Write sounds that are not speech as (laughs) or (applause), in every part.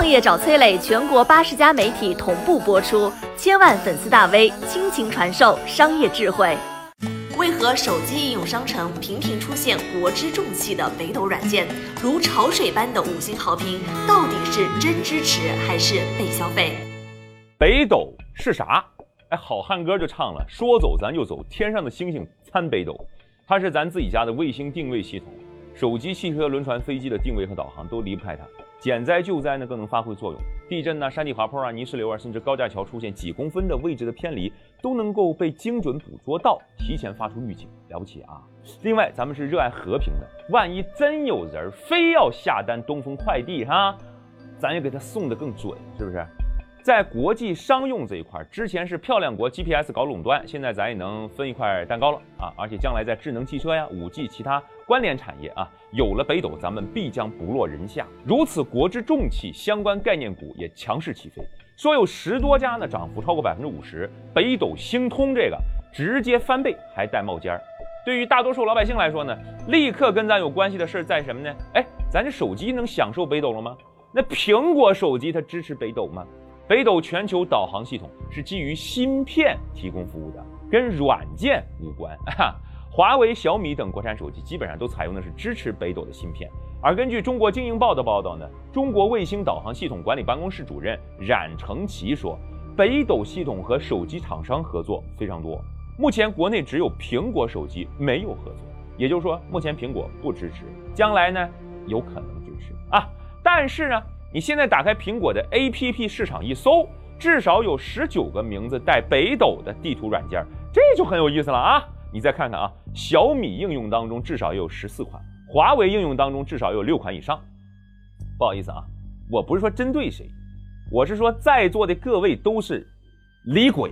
创业找崔磊，全国八十家媒体同步播出，千万粉丝大 V 倾情传授商业智慧。为何手机应用商城频频出现国之重器的北斗软件，如潮水般的五星好评，到底是真支持还是被消费？北斗是啥？哎，好汉歌就唱了，说走咱就走，天上的星星参北斗。它是咱自己家的卫星定位系统，手机、汽车、轮船、飞机的定位和导航都离不开它。减灾救灾呢更能发挥作用，地震呢、山体滑坡啊、泥石流啊，甚至高架桥出现几公分的位置的偏离，都能够被精准捕捉到，提前发出预警，了不起啊！另外，咱们是热爱和平的，万一真有人非要下单东风快递哈，咱也给他送的更准，是不是？在国际商用这一块，之前是漂亮国 GPS 搞垄断，现在咱也能分一块蛋糕了啊！而且将来在智能汽车呀、五 G 其他关联产业啊，有了北斗，咱们必将不落人下。如此国之重器，相关概念股也强势起飞，说有十多家呢，涨幅超过百分之五十。北斗星通这个直接翻倍，还带冒尖儿。对于大多数老百姓来说呢，立刻跟咱有关系的事在什么呢？哎，咱这手机能享受北斗了吗？那苹果手机它支持北斗吗？北斗全球导航系统是基于芯片提供服务的，跟软件无关。(laughs) 华为、小米等国产手机基本上都采用的是支持北斗的芯片。而根据中国经营报的报道呢，中国卫星导航系统管理办公室主任冉成奇说，北斗系统和手机厂商合作非常多。目前国内只有苹果手机没有合作，也就是说，目前苹果不支持，将来呢有可能支持啊。但是呢。你现在打开苹果的 APP 市场一搜，至少有十九个名字带北斗的地图软件，这就很有意思了啊！你再看看啊，小米应用当中至少也有十四款，华为应用当中至少有六款以上。不好意思啊，我不是说针对谁，我是说在座的各位都是李鬼，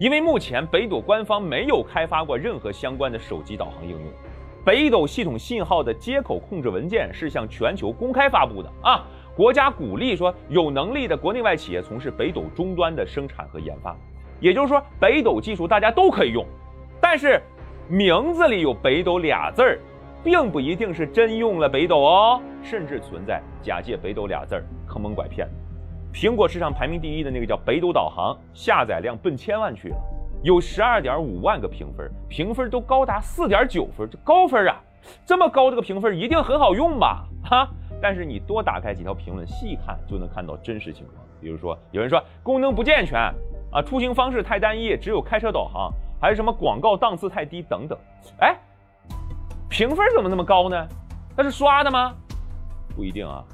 因为目前北斗官方没有开发过任何相关的手机导航应用，北斗系统信号的接口控制文件是向全球公开发布的啊。国家鼓励说有能力的国内外企业从事北斗终端的生产和研发，也就是说北斗技术大家都可以用，但是名字里有北斗俩字儿，并不一定是真用了北斗哦，甚至存在假借北斗俩字儿坑蒙拐骗。苹果市场排名第一的那个叫北斗导航，下载量奔千万去了，有十二点五万个评分，评分都高达四点九分，这高分啊！这么高这个评分一定很好用吧？哈。但是你多打开几条评论，细看就能看到真实情况。比如说，有人说功能不健全啊，出行方式太单一，只有开车导航，还是什么广告档次太低等等。哎，评分怎么那么高呢？那是刷的吗？不一定啊，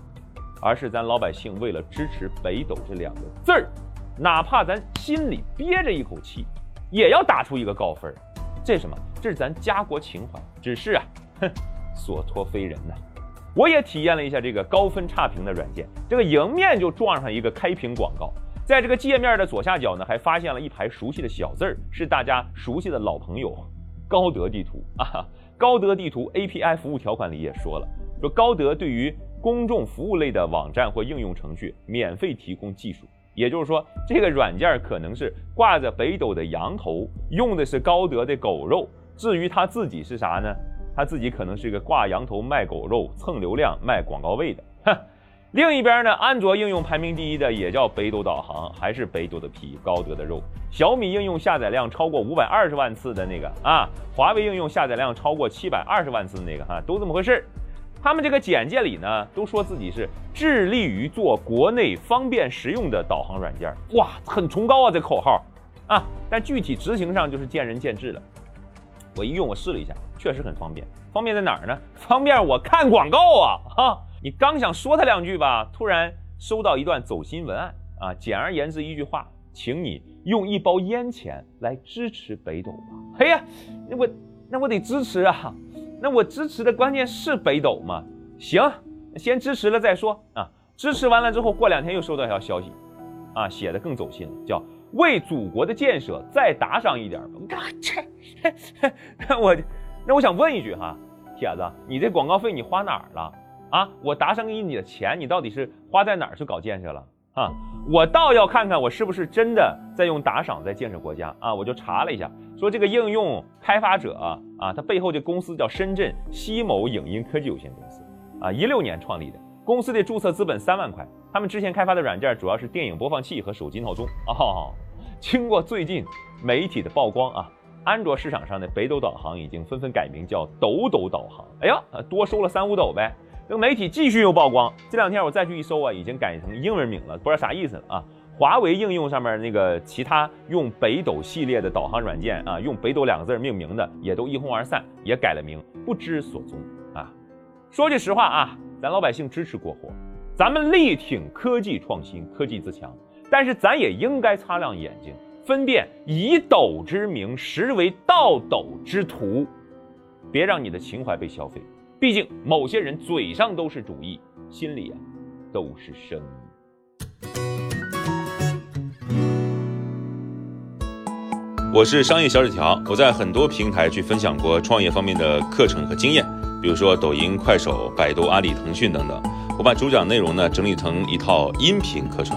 而是咱老百姓为了支持北斗这两个字儿，哪怕咱心里憋着一口气，也要打出一个高分。这是什么？这是咱家国情怀。只是啊，哼，所托非人呐。我也体验了一下这个高分差评的软件，这个迎面就撞上一个开屏广告，在这个界面的左下角呢，还发现了一排熟悉的小字儿，是大家熟悉的老朋友—— (laughs) 高德地图啊。高德地图 API 服务条款里也说了，说高德对于公众服务类的网站或应用程序免费提供技术，也就是说，这个软件可能是挂着北斗的羊头，用的是高德的狗肉。至于他自己是啥呢？他自己可能是个挂羊头卖狗肉、蹭流量卖广告位的。哼，另一边呢，安卓应用排名第一的也叫北斗导航，还是北斗的皮、高德的肉。小米应用下载量超过五百二十万次的那个啊，华为应用下载量超过七百二十万次的那个哈，都这么回事。他们这个简介里呢，都说自己是致力于做国内方便实用的导航软件。哇，很崇高啊，这口号啊！但具体执行上就是见仁见智了。我一用，我试了一下。确实很方便，方便在哪儿呢？方便我看广告啊！哈，你刚想说他两句吧，突然收到一段走心文案啊。简而言之一句话，请你用一包烟钱来支持北斗吧。嘿呀，那我那我得支持啊，那我支持的关键是北斗吗？行，先支持了再说啊。支持完了之后，过两天又收到一条消息，啊，写的更走心了，叫为祖国的建设再打赏一点吧。(laughs) 那我。那我想问一句哈，铁子，你这广告费你花哪儿了啊？我打赏给你的钱，你到底是花在哪儿去搞建设了啊？我倒要看看我是不是真的在用打赏在建设国家啊！我就查了一下，说这个应用开发者啊，他背后这公司叫深圳西某影音科技有限公司啊，一六年创立的，公司的注册资本三万块。他们之前开发的软件主要是电影播放器和手机闹钟。哦，经过最近媒体的曝光啊，安卓市场上的北斗导航已经纷纷改名叫抖抖导航。哎呀，多收了三五斗呗。这个媒体继续又曝光，这两天我再去一搜啊，已经改成英文名了，不知道啥意思啊。华为应用上面那个其他用北斗系列的导航软件啊，用北斗两个字命名的也都一哄而散，也改了名，不知所踪啊。说句实话啊，咱老百姓支持国货，咱们力挺科技创新、科技自强，但是咱也应该擦亮眼睛，分辨以斗之名实为盗斗之徒，别让你的情怀被消费。毕竟某些人嘴上都是主义，心里啊都是生意。我是商业小纸条，我在很多平台去分享过创业方面的课程和经验，比如说抖音、快手、百度、阿里、腾讯等等。我把主讲内容呢整理成一套音频课程，